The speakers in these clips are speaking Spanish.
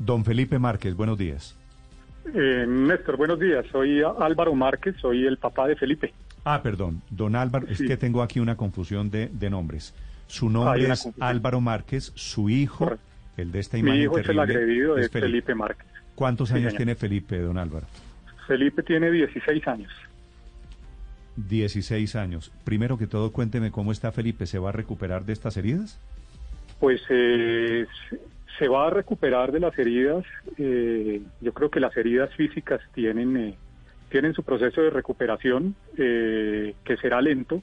Don Felipe Márquez, buenos días. Eh, Néstor, buenos días. Soy Álvaro Márquez, soy el papá de Felipe. Ah, perdón, don Álvaro, es que tengo aquí una confusión de, nombres. Su nombre es Álvaro Márquez, su hijo, el de esta imagen Mi hijo es el agredido, es Felipe. Márquez. ¿Cuántos años tiene Felipe, don Álvaro? Felipe tiene 16 años. 16 años. Primero que todo, cuénteme cómo está Felipe. ¿Se va a recuperar de estas heridas? Pues eh, se va a recuperar de las heridas. Eh, yo creo que las heridas físicas tienen, eh, tienen su proceso de recuperación, que será lento.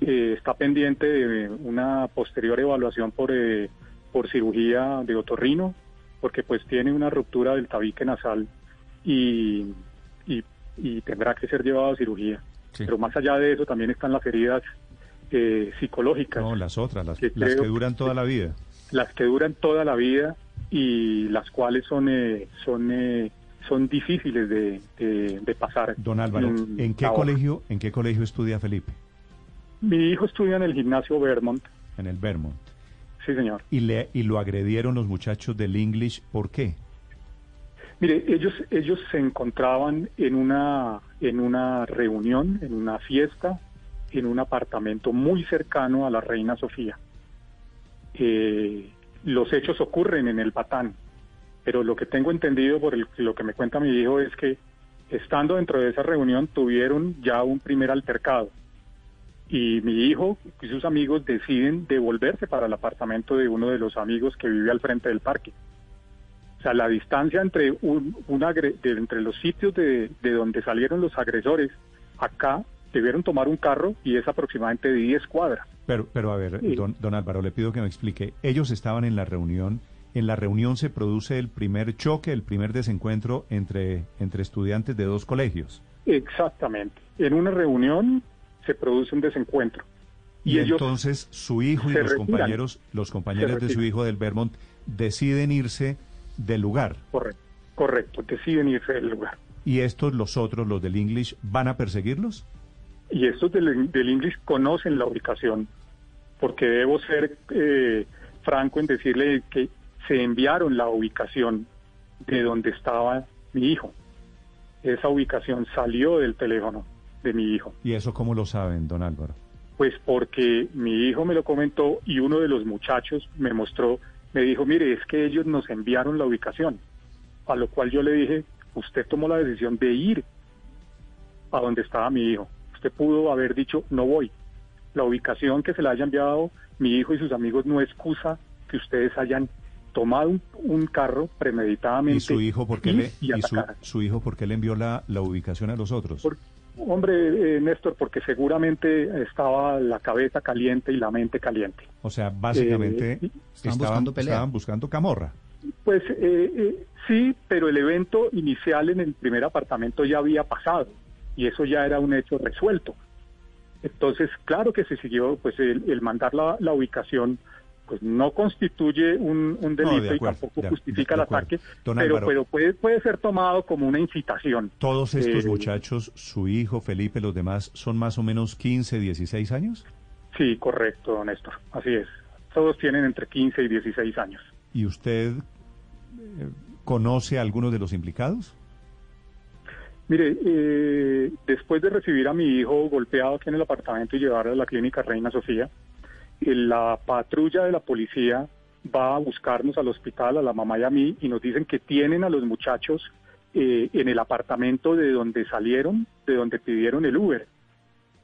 está pendiente de una posterior evaluación por, por cirugía de otorrino, porque pues tiene una ruptura del tabique nasal y, y tendrá que ser llevado a cirugía. Pero más allá de eso también están las heridas eh, psicológicas. No, las otras, las que, duran toda la vida. Las que duran toda la vida y las cuales son eh, son eh, son difíciles de, de, pasar. Don Álvaro, ¿en, qué colegio en qué colegio estudia Felipe? Mi hijo estudia en el gimnasio Vermont. En el Vermont. Sí, señor. ¿Y, le, y lo agredieron los muchachos del English? ¿Por qué? Mire, ellos, ellos se encontraban en una, en una reunión, en una fiesta, en un apartamento muy cercano a la Reina Sofía. Eh, los hechos ocurren en el Patán, pero lo que tengo entendido por lo que me cuenta mi hijo es que estando dentro de esa reunión tuvieron ya un primer altercado y mi hijo y sus amigos deciden devolverse para el apartamento de uno de los amigos que vive al frente del parque. O sea, la distancia entre, un, entre los sitios de, donde salieron los agresores, acá debieron tomar un carro y es aproximadamente de 10 cuadras. Pero, pero a ver, don, don Álvaro, le pido que me explique. Ellos estaban en la reunión. En la reunión se produce el primer choque, el primer desencuentro entre, entre estudiantes de dos colegios. Exactamente. En una reunión se produce un desencuentro. Y, entonces su hijo y los compañeros, los compañeros de su hijo del Vermont deciden irse del lugar. Correcto, correcto, deciden irse del lugar. ¿Y estos, los otros, los del English, van a perseguirlos? Y estos del, del English conocen la ubicación, porque debo ser eh, franco en decirle que se enviaron la ubicación de donde estaba mi hijo. Esa ubicación salió del teléfono de mi hijo. ¿Y eso cómo lo saben, don Álvaro? Pues porque mi hijo me lo comentó y uno de los muchachos me mostró me dijo, mire, es que ellos nos enviaron la ubicación, a lo cual yo le dije, usted tomó la decisión de ir a donde estaba mi hijo. Usted pudo haber dicho, no voy. La ubicación que se le haya enviado mi hijo y sus amigos no excusa que ustedes hayan tomado un, carro premeditadamente. ¿Y su hijo por qué, le, y su, hijo por qué le envió la, la ubicación a los otros? Hombre, eh, Néstor, porque seguramente estaba la cabeza caliente y la mente caliente. O sea, básicamente eh, estaban, buscando camorra. Pues eh, sí, pero el evento inicial en el primer apartamento ya había pasado y eso ya era un hecho resuelto. Entonces, claro que se siguió, pues el, mandar la, la ubicación pues no constituye un, delito y tampoco justifica el ataque, pero, puede, puede ser tomado como una incitación. ¿Todos estos eh, muchachos, su hijo, Felipe, los demás, son más o menos 15, 16 años? Sí, correcto, Néstor, así es. Todos tienen entre 15 y 16 años. ¿Y usted eh, conoce a algunos de los implicados? Mire, eh, después de recibir a mi hijo golpeado aquí en el apartamento y llevarlo a la clínica Reina Sofía, la patrulla de la policía va a buscarnos al hospital, a la mamá y a mí, y nos dicen que tienen a los muchachos eh, en el apartamento de donde salieron, de donde pidieron el Uber,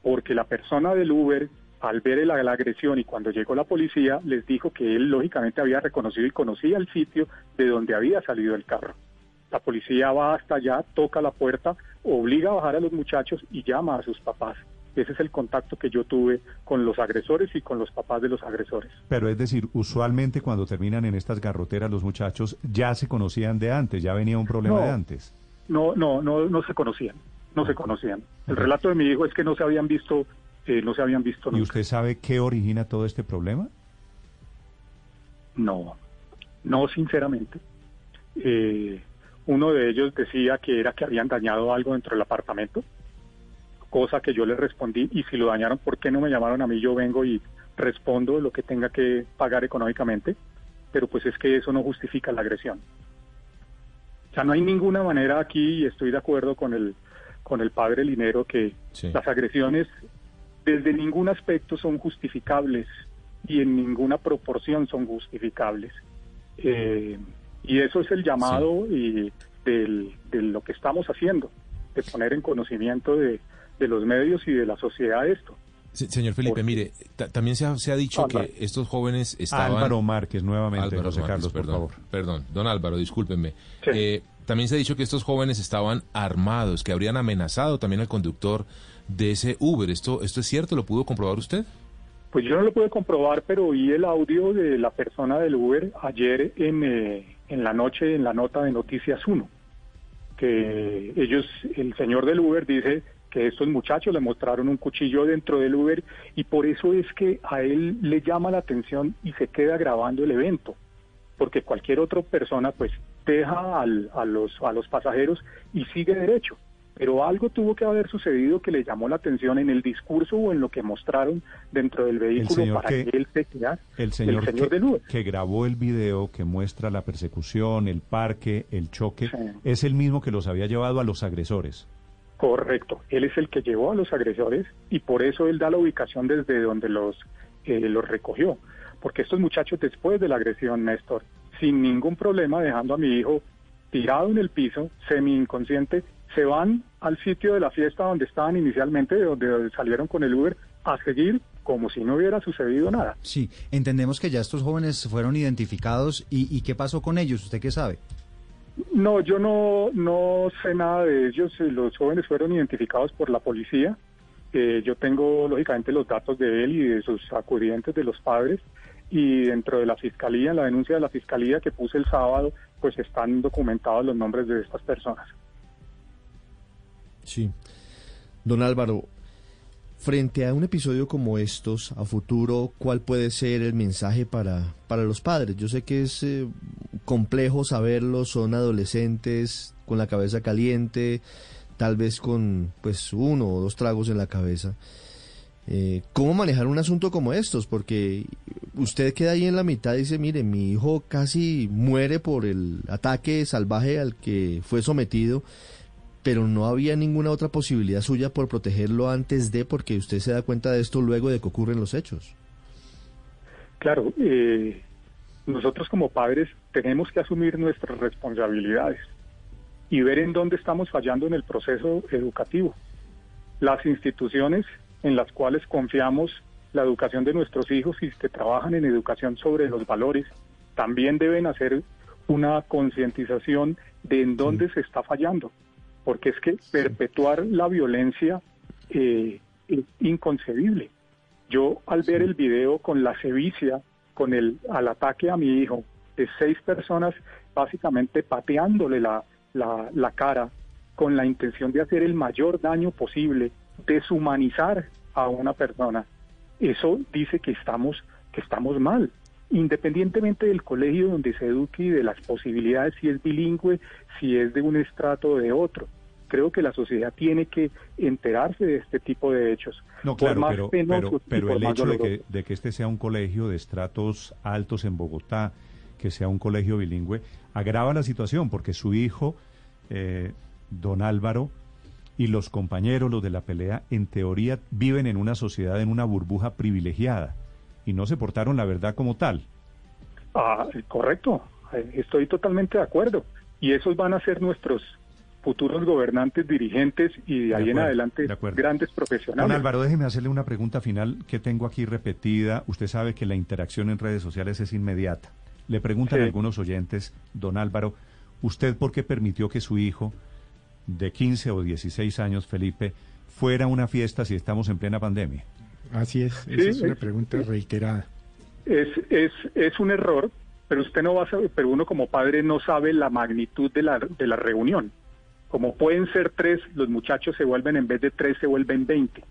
porque la persona del Uber, al ver la agresión y cuando llegó la policía, les dijo que él lógicamente había reconocido y conocía el sitio de donde había salido el carro. La policía va hasta allá, toca la puerta, obliga a bajar a los muchachos y llama a sus papás. Ese es el contacto que yo tuve con los agresores y con los papás de los agresores. Pero es decir, usualmente cuando terminan en estas garroteras los muchachos ya se conocían de antes, ya venía un problema de antes. No, no, no, no se conocían, no se conocían. El relato de mi hijo es que no se habían visto, eh, no se habían visto. ¿Y usted sabe qué origina todo este problema? No, no sinceramente. Eh, uno de ellos decía que era que habían dañado algo dentro del apartamento cosa que yo le respondí y si lo dañaron, ¿por qué no me llamaron a mí? Yo vengo y respondo lo que tenga que pagar económicamente, pero pues es que eso no justifica la agresión. O sea, no hay ninguna manera aquí, y estoy de acuerdo con el, con el padre Linero, que las agresiones desde ningún aspecto son justificables y en ninguna proporción son justificables. Eh, y eso es el llamado y del, de lo que estamos haciendo, de poner en conocimiento de, de los medios y de la sociedad esto. señor Felipe, mire, también se ha, se ha dicho que estos jóvenes estaban... Álvaro Márquez, nuevamente, José Carlos, perdón, por favor. Perdón, don Álvaro, discúlpenme. Eh, también se ha dicho que estos jóvenes estaban armados, que habrían amenazado también al conductor de ese Uber. ¿Esto, esto es cierto? ¿Lo pudo comprobar usted? Pues yo no lo pude comprobar, pero oí el audio de la persona del Uber ayer en, eh, en la noche en la nota de Noticias 1, que ellos, el señor del Uber dice que estos muchachos le mostraron un cuchillo dentro del Uber y por eso es que a él le llama la atención y se queda grabando el evento, porque cualquier otra persona pues deja al, a, los, a los pasajeros y sigue derecho pero algo tuvo que haber sucedido que le llamó la atención en el discurso o en lo que mostraron dentro del vehículo para que, él se quedara. El señor, que, que, grabó el video que muestra la persecución, el parque, el choque, es el mismo que los había llevado a los agresores. Correcto, él es el que llevó a los agresores y por eso él da la ubicación desde donde los, eh, los recogió. Porque estos muchachos después de la agresión, Néstor, sin ningún problema, dejando a mi hijo tirado en el piso, semi inconsciente, se van al sitio de la fiesta donde estaban inicialmente, de donde salieron con el Uber, a seguir como si no hubiera sucedido nada. Sí, entendemos que ya estos jóvenes fueron identificados y, qué pasó con ellos, ¿usted qué sabe? No, yo no, no sé nada de ellos. Los jóvenes fueron identificados por la policía. Eh, yo tengo, lógicamente, los datos de él y de sus acudientes, de los padres. Y dentro de la fiscalía, en la denuncia de la fiscalía que puse el sábado, pues están documentados los nombres de estas personas. Sí. Don Álvaro, frente a un episodio como estos, a futuro, ¿cuál puede ser el mensaje para, para los padres? Yo sé que es eh, complejo saberlo, son adolescentes con la cabeza caliente, tal vez con pues uno o dos tragos en la cabeza. Eh, ¿Cómo manejar un asunto como estos? Porque usted queda ahí en la mitad y dice, mire, mi hijo casi muere por el ataque salvaje al que fue sometido pero no había ninguna otra posibilidad suya por protegerlo antes de, porque usted se da cuenta de esto luego de que ocurren los hechos. Claro, eh, nosotros como padres tenemos que asumir nuestras responsabilidades y ver en dónde estamos fallando en el proceso educativo. Las instituciones en las cuales confiamos la educación de nuestros hijos y que trabajan en educación sobre los valores, también deben hacer una concientización de en dónde se está fallando porque es que perpetuar la violencia eh, es inconcebible. Yo al ver el video con la sevicia, con el al ataque a mi hijo, de seis personas básicamente pateándole la, la, la cara con la intención de hacer el mayor daño posible, deshumanizar a una persona, eso dice que estamos, que estamos mal independientemente del colegio donde se eduque y de las posibilidades, si es bilingüe, si es de un estrato o de otro. Creo que la sociedad tiene que enterarse de este tipo de hechos. No, claro, pero, pero, el hecho de que, de que este sea un colegio de estratos altos en Bogotá, que sea un colegio bilingüe, agrava la situación porque su hijo, eh, don Álvaro, y los compañeros, los de la pelea, en teoría viven en una sociedad, en una burbuja privilegiada y no se portaron la verdad como tal. Ah, correcto, eh, estoy totalmente de acuerdo. Y esos van a ser nuestros futuros gobernantes, dirigentes y de, ahí en adelante grandes profesionales. Don Álvaro, déjeme hacerle una pregunta final que tengo aquí repetida. Usted sabe que la interacción en redes sociales es inmediata. Le preguntan algunos oyentes, don Álvaro, ¿usted por qué permitió que su hijo de 15 o 16 años, Felipe, fuera a una fiesta si estamos en plena pandemia? Así es, esa es una pregunta reiterada. Es, es, es un error, pero usted no va a saber, pero uno como padre no sabe la magnitud de la, de la reunión. Como pueden ser tres, los muchachos se vuelven, en vez de tres, se vuelven veinte.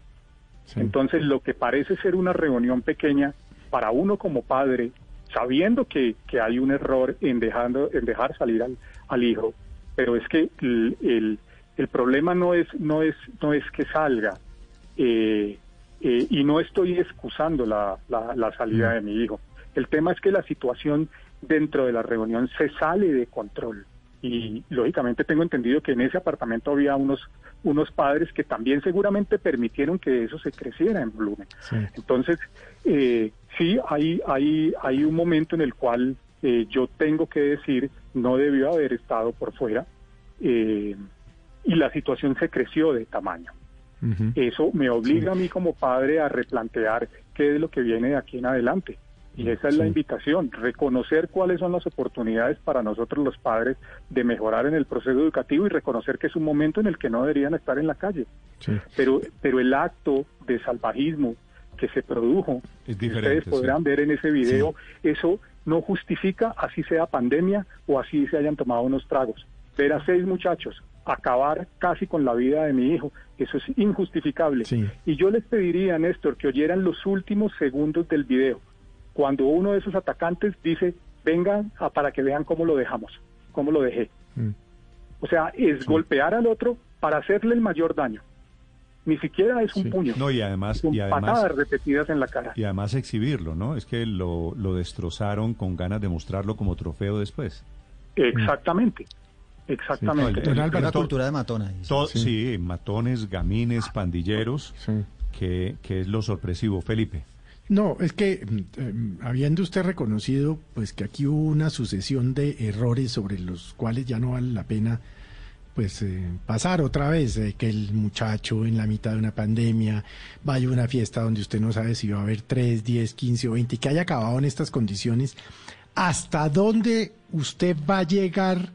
Entonces, lo que parece ser una reunión pequeña, para uno como padre, sabiendo que, que hay un error en, dejando, en dejar salir al, al hijo, pero es que el, el, el, problema no es, no es, no es que salga, eh, eh, y no estoy excusando la, la, salida mm. de mi hijo. El tema es que la situación dentro de la reunión se sale de control y lógicamente tengo entendido que en ese apartamento había unos unos padres que también seguramente permitieron que eso se creciera en volumen. Entonces, eh, sí, hay, hay, hay un momento en el cual eh, yo tengo que decir, no debió haber estado por fuera, eh, y la situación se creció de tamaño. Eso me obliga a mí como padre a replantear qué es lo que viene de aquí en adelante. Y esa es la invitación, reconocer cuáles son las oportunidades para nosotros los padres de mejorar en el proceso educativo y reconocer que es un momento en el que no deberían estar en la calle. Pero, pero el acto de salvajismo que se produjo, ustedes podrán ver en ese video, eso no justifica así sea pandemia o así se hayan tomado unos tragos. Ver a seis muchachos acabar casi con la vida de mi hijo, eso es injustificable. Y yo les pediría, Néstor, que oyeran los últimos segundos del video cuando uno de esos atacantes dice, vengan a, para que vean cómo lo dejamos, cómo lo dejé. Mm. O sea, es golpear al otro para hacerle el mayor daño. Ni siquiera es un puño. No, y además, y además patadas repetidas en la cara. Y además exhibirlo, ¿no? Es que lo, lo destrozaron con ganas de mostrarlo como trofeo después. Exactamente. Exactamente. Sí, la cultura de matones. sí. matones, gamines, pandilleros, que, que es lo sorpresivo. Felipe. No, es que mm, em, habiendo usted reconocido pues que aquí hubo una sucesión de errores sobre los cuales ya no vale la pena pues eh, pasar otra vez, que el muchacho en la mitad de una pandemia vaya a una fiesta donde usted no sabe si va a haber 3, 10, 15 o 20 y que haya acabado en estas condiciones, ¿hasta dónde usted va a llegar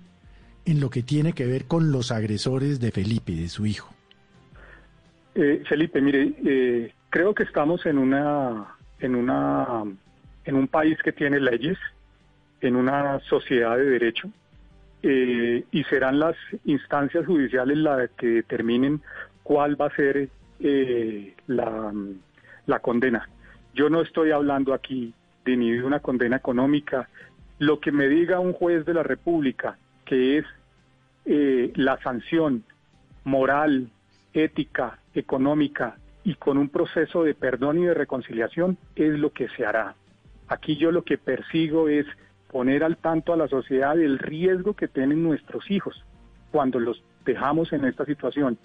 en lo que tiene que ver con los agresores de Felipe, de su hijo? Eh, Felipe, mire, eh, creo que estamos en una en, una, en un país que tiene leyes, en una sociedad de derecho, eh, y serán las instancias judiciales las que determinen cuál va a ser eh, la, la condena. Yo no estoy hablando aquí de ni de una condena económica. Lo que me diga un juez de la República, que es eh, la sanción moral, ética, económica y con un proceso de perdón y de reconciliación es lo que se hará. Aquí yo lo que persigo es poner al tanto a la sociedad del riesgo que tienen nuestros hijos cuando los dejamos en esta situación.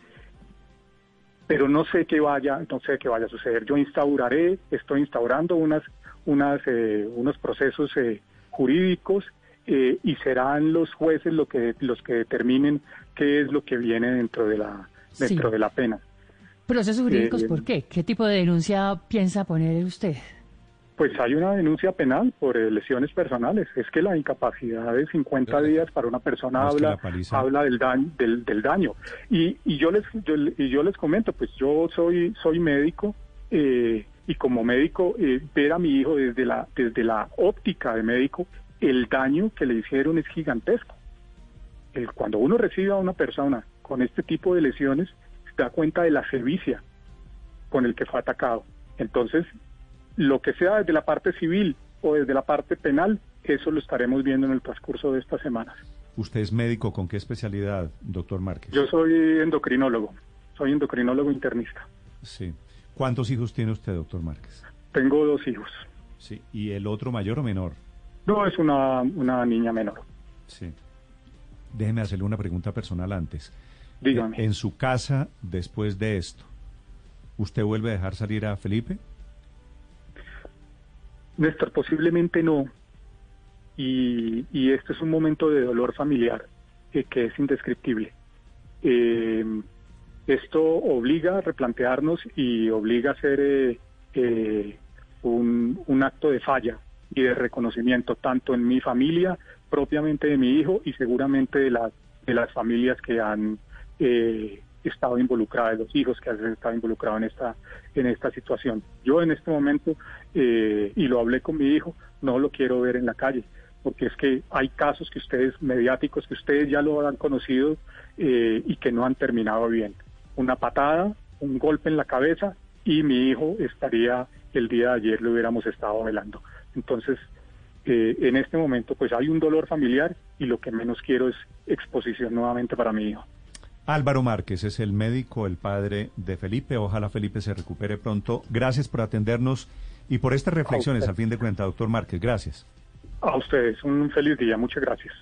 Pero no sé qué vaya, no sé qué vaya a suceder. Yo instauraré, estoy instaurando unas, unas, eh, unos procesos eh, jurídicos eh, y serán los jueces lo que, los que determinen qué es lo que viene dentro de la, dentro de la pena. ¿Procesos jurídicos eh, por qué? ¿Qué tipo de denuncia piensa poner usted? Pues hay una denuncia penal por eh, lesiones personales. Es que la incapacidad de 50 días para una persona habla habla del daño del, del daño. Y, y yo les yo, y yo les comento, pues yo soy soy médico eh, y como médico ver a mi hijo desde la desde la óptica de médico el daño que le hicieron es gigantesco. El, cuando uno recibe a una persona con este tipo de lesiones da cuenta de la sevicia con el que fue atacado. Entonces, lo que sea desde la parte civil o desde la parte penal, eso lo estaremos viendo en el transcurso de estas semanas. ¿Usted es médico con qué especialidad, doctor Márquez? Yo soy endocrinólogo, soy endocrinólogo internista. Sí. ¿Cuántos hijos tiene usted, doctor Márquez? Tengo dos hijos. Sí. ¿Y el otro mayor o menor? No, es una, una niña menor. Sí. Déjeme hacerle una pregunta personal antes. Dígame. En su casa, después de esto, ¿usted vuelve a dejar salir a Felipe? Néstor, posiblemente no. Y, y este es un momento de dolor familiar eh, que es indescriptible. Eh, esto obliga a replantearnos y obliga a hacer eh, un, un acto de falla y de reconocimiento, tanto en mi familia, propiamente de mi hijo y seguramente de las, de las familias que han eh, estado involucrada, de los hijos que han estado involucrados en esta, en esta situación. Yo en este momento, eh, y lo hablé con mi hijo, no lo quiero ver en la calle, porque es que hay casos que ustedes, mediáticos, que ustedes ya lo han conocido eh, y que no han terminado bien. Una patada, un golpe en la cabeza y mi hijo estaría, el día de ayer lo hubiéramos estado velando. Entonces, eh, en este momento pues hay un dolor familiar y lo que menos quiero es exposición nuevamente para mi hijo. Álvaro Márquez es el médico, el padre de Felipe. Ojalá Felipe se recupere pronto. Gracias por atendernos y por estas reflexiones, al fin de cuentas, doctor Márquez. Gracias. A ustedes, un feliz día. Muchas gracias.